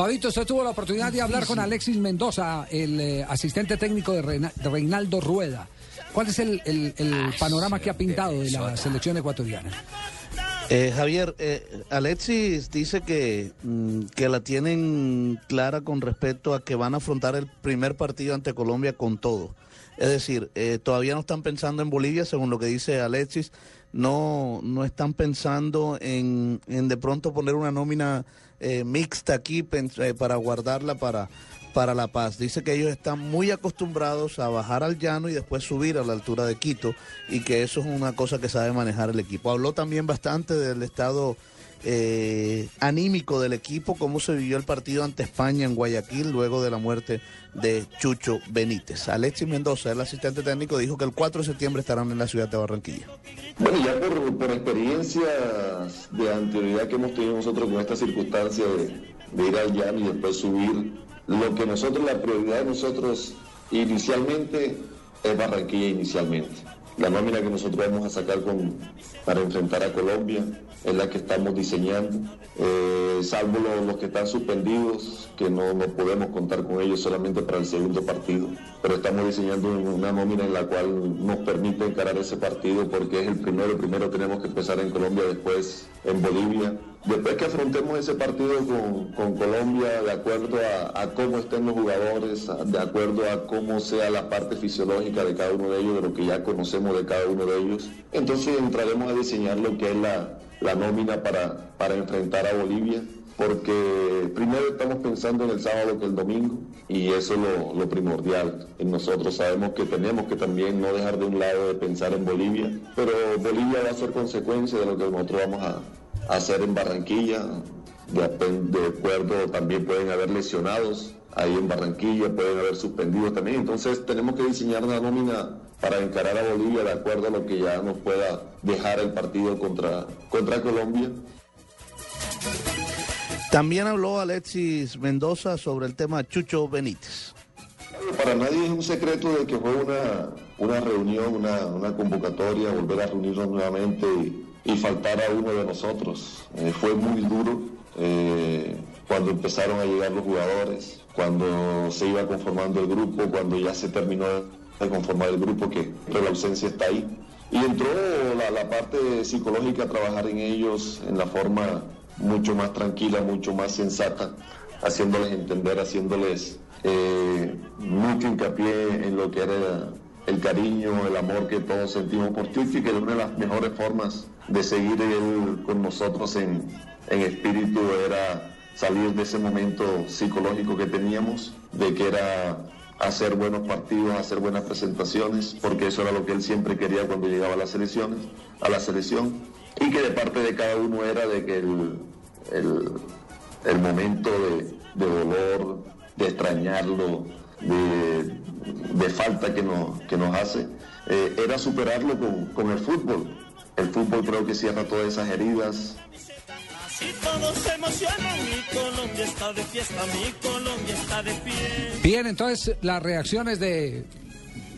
Fabito, usted tuvo la oportunidad de hablar con Alexis Mendoza, el eh, asistente técnico de, Reina- de Reinaldo Rueda. ¿Cuál es el, el- el panorama que ha pintado de la selección ecuatoriana? Eh, Javier, eh, Alexis dice que, mm, que la tienen clara con respecto a que van a afrontar el primer partido ante Colombia con todo. Es decir, eh, todavía no están pensando en Bolivia, según lo que dice Alexis, no, no están pensando en, en de pronto poner una nómina eh, mixta aquí para guardarla para, para La Paz. Dice que ellos están muy acostumbrados a bajar al llano y después subir a la altura de Quito y que eso es una cosa que sabe manejar el equipo. Habló también bastante del estado eh, anímico del equipo, cómo se vivió el partido ante España en Guayaquil luego de la muerte de Chucho Benítez. Alexis Mendoza, el asistente técnico, dijo que el 4 de septiembre estarán en la ciudad de Barranquilla. Bueno, ya por, por experiencias de anterioridad que hemos tenido nosotros con esta circunstancia de, de ir al llano y después subir, lo que nosotros, la prioridad de nosotros inicialmente es Barranquilla inicialmente. La nómina que nosotros vamos a sacar con, para enfrentar a Colombia es la que estamos diseñando, eh, salvo los, que están suspendidos, que no, no podemos contar con ellos solamente para el segundo partido, pero estamos diseñando una nómina en la cual nos permite encarar ese partido porque es el primero, primero tenemos que empezar en Colombia, después en Bolivia. Después que afrontemos ese partido con, con Colombia, de acuerdo a, cómo estén los jugadores, de acuerdo a cómo sea la parte fisiológica de cada uno de ellos, de lo que ya conocemos de cada uno de ellos, entonces entraremos a diseñar lo que es la, la nómina para, para enfrentar a Bolivia, porque primero estamos pensando en el sábado que el domingo, y eso es lo, lo primordial. Nosotros sabemos que tenemos que también no dejar de un lado de pensar en Bolivia, pero Bolivia va a ser consecuencia de lo que nosotros vamos a hacer en Barranquilla, de, acuerdo también pueden haber lesionados ahí en Barranquilla, pueden haber suspendidos también, entonces tenemos que diseñar una nómina para encarar a Bolivia de acuerdo a lo que ya nos pueda dejar el partido contra, contra Colombia. También habló Alexis Mendoza sobre el tema Chucho Benítez. Para nadie es un secreto de que fue una, una reunión, una, una convocatoria, volver a reunirnos nuevamente y, y faltar a uno de nosotros. Eh, fue muy duro eh, cuando empezaron a llegar los jugadores, cuando se iba conformando el grupo, cuando ya se terminó de conformar el grupo, que pero la ausencia está ahí. Y entró la, parte psicológica a trabajar en ellos en la forma mucho más tranquila, mucho más sensata, haciéndoles entender, haciéndoles eh, mucho hincapié en lo que era el cariño, el amor que todos sentimos por y que una de las mejores formas de seguir él con nosotros en, en espíritu era salir de ese momento psicológico que teníamos, de que era hacer buenos partidos, hacer buenas presentaciones, porque eso era lo que él siempre quería cuando llegaba a las selecciones, a la selección, y que de parte de cada uno era de que el, el, el momento de, de dolor, de extrañarlo, de, de falta que nos, que nos hace, eh, era superarlo con, con el fútbol. El fútbol creo que cierra todas esas heridas. Bien, entonces las reacciones de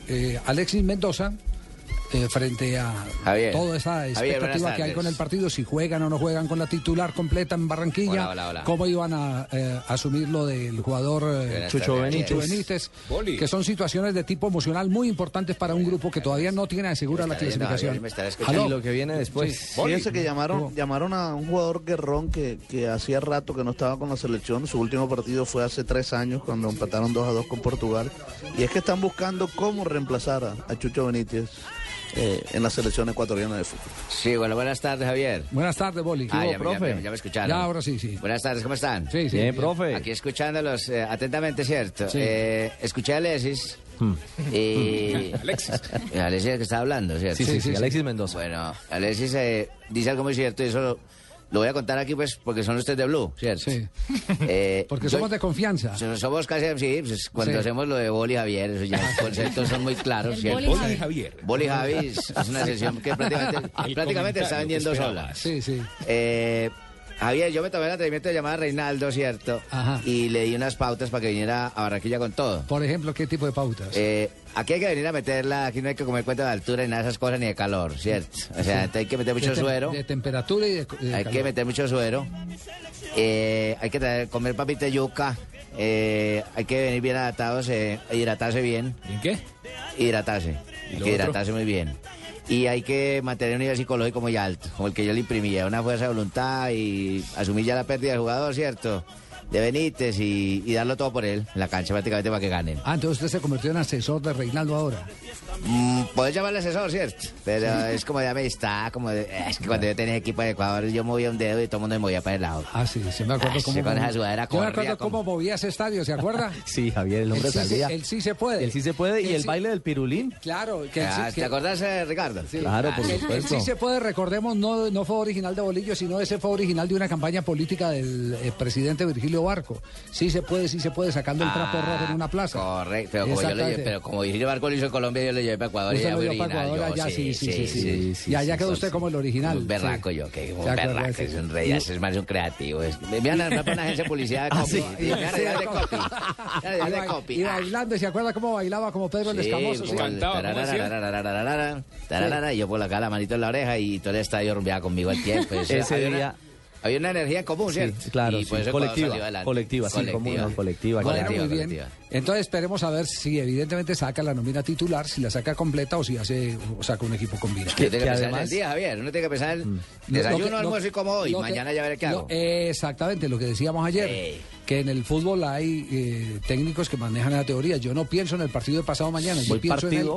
eh, Alexis Mendoza eh, frente a Javier. toda esa expectativa que hay con el partido, si juegan o no juegan con la titular completa en Barranquilla, Hola, hola, hola. cómo iban a eh, asumir lo del jugador eh, Chucho Benítez, Javier. Benítez, Boli. que son situaciones de tipo emocional muy importantes para un grupo que todavía no tiene asegura la clasificación. Y lo que viene después. Sí. Fíjense que llamaron, llamaron a un jugador guerrón que, que hacía rato que no estaba con la selección. Su último partido fue hace tres años cuando empataron 2 a 2 con Portugal. Y es que están buscando cómo reemplazar a, a Chucho Benítez eh, en la selección ecuatoriana de fútbol. Sí, bueno, buenas tardes, Javier. Buenas tardes, Boli. Ah, ya, profe? ya me- ya me escucharon. Ya, ahora sí, sí. Buenas tardes, ¿cómo están? Sí, sí. Bien, profe. Aquí escuchándolos eh, atentamente, ¿cierto? Sí. Eh, escuché a Alexis. Y... Alexis. Alexis es el que está hablando, ¿cierto? Sí, sí, sí, sí, sí. Alexis Mendoza. Bueno, Alexis eh, dice algo muy cierto y eso lo, voy a contar aquí, pues, porque son ustedes de Blue, ¿cierto? Sí. Eh, Porque yo- somos de confianza. so- Somos casi, sí, pues, cuando Sí. hacemos lo de Boli Javier, eso ya los conceptos son muy claros, ¿cierto? Boli Javier. Boli Javi es una sesión que prácticamente, prácticamente está vendiendo sola. Sí, sí. Eh, Javier, yo me tomé el atrevimiento de llamar a Reinaldo, ¿cierto? Ajá. Y le di unas pautas para que viniera a Barranquilla con todo. Por ejemplo, ¿qué tipo de pautas? Eh, aquí hay que venir a meterla, aquí no hay que comer cuenta de altura ni nada de esas cosas ni de calor, ¿cierto? O sea, hay que meter mucho de, suero, de temperatura y de, de hay calor. que meter mucho suero Eh, hay que traer- comer papita de yuca. eh, hay que venir bien adaptados, eh, hidratarse bien. ¿En qué? Hidratarse. Hay que hidratarse muy bien. Y hay que mantener un nivel psicológico muy alto, como el que yo le imprimía, una fuerza de voluntad y asumir ya la pérdida del jugador, ¿cierto? De Benítez y, y darlo todo por él, en la cancha prácticamente para que ganen. Ah, entonces usted se convirtió en asesor de Reinaldo ahora. Mm, Puedes llamarle asesor, ¿cierto? Pero es como de amistad, como de- es que cuando yo tenía equipo de Ecuador yo movía un dedo y todo el mundo me movía para el lado. Ah, sí, sí me acuerdo Ah, cómo. sí, con esa sudadera yo me acuerdo como- cómo movía ese estadio, ¿se acuerda? Sí, Javier, el hombre el, sí, se- salía. el sí se puede. El sí se puede y El el sí- baile del pirulín. Claro, que Ah, sí- ¿Te que- acordás, eh, Ricardo? Claro, por Ah, El, el supuesto. sí se puede, recordemos, no, no fue original de Bolillo, sino ese fue original de una campaña política del eh, presidente Virgilio barco. Sí se puede, sí se puede, sacando el ah, trapo rojo en una plaza. Correcto, pero como, yo le pero como barco lo hizo en Colombia, yo le llevé para Ecuador. Usted y ya lo llevó para Ecuador, allá sí, sí, sí. sí, sí, y allá quedó usted como el original. Un berraco yo, que un berraco, es un rey, es más un creativo. Es, vean a una agencia de publicidad de copy. Y bailando, ¿se acuerda cómo bailaba como Pedro el Escamoso? Cantaba, Y yo por acá la manito en la oreja y todo el estadio rumbeaba conmigo al tiempo. Ese día había una energía en común, Sí, ¿cierto? claro, Y sí. Ecuador Colectiva, colectiva, sí, común, no, colectiva, Bueno, claro. muy bien. colectiva. Entonces esperemos a ver si evidentemente saca la nómina titular, si la saca completa o si hace o saca un equipo combinado. Uno tiene que, que pensar además- el día, Javier. Uno tiene que pensar en Lo- desayuno, que- almuerzo y como hoy. que- Mañana ya veré qué lo- hago. exactamente, lo que decíamos ayer. Que en el fútbol hay eh, técnicos que manejan la teoría. Yo no pienso en el partido de pasado mañana, yo Voy pienso, en, el,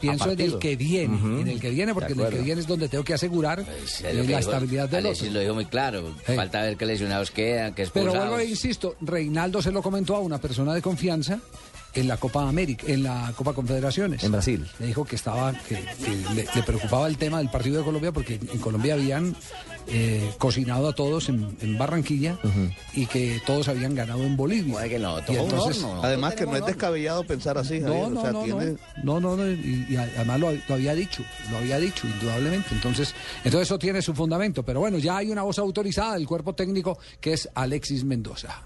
pienso en el que viene, en el que viene, porque en el que viene es donde tengo que asegurar Pues, eh, es lo que la dijo- estabilidad del otro. lo dijo muy claro. Falta ver qué lesionados quedan, qué Pero expulsados. vuelvo e insisto, Reinaldo se lo comentó a una persona de confianza en la Copa América, en la Copa Confederaciones. En Brasil. Le dijo que estaba, que, que le, le preocupaba el tema del partido de Colombia porque en Colombia habían eh, cocinado a todos en, en Barranquilla y que todos habían ganado en Bolivia. Que no, todo entonces- horno. Además que no es descabellado pensar así, Javier. No, o no, sea, no, tiene... no, no, no, y, y además lo, lo había dicho, lo había dicho, indudablemente. Entonces, entonces eso tiene su fundamento. Pero bueno, ya hay una voz autorizada del cuerpo técnico que es Alexis Mendoza.